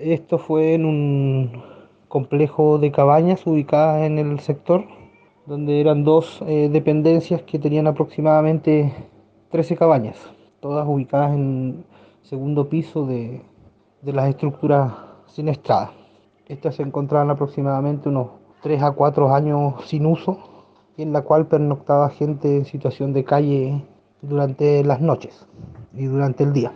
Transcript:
Esto fue en un complejo de cabañas ubicadas en el sector, donde eran dos eh, dependencias que tenían aproximadamente 13 cabañas, todas ubicadas en segundo piso de, de las estructuras siniestradas. Estas se encontraban aproximadamente unos 3 a 4 años sin uso, en la cual pernoctaba gente en situación de calle durante las noches y durante el día.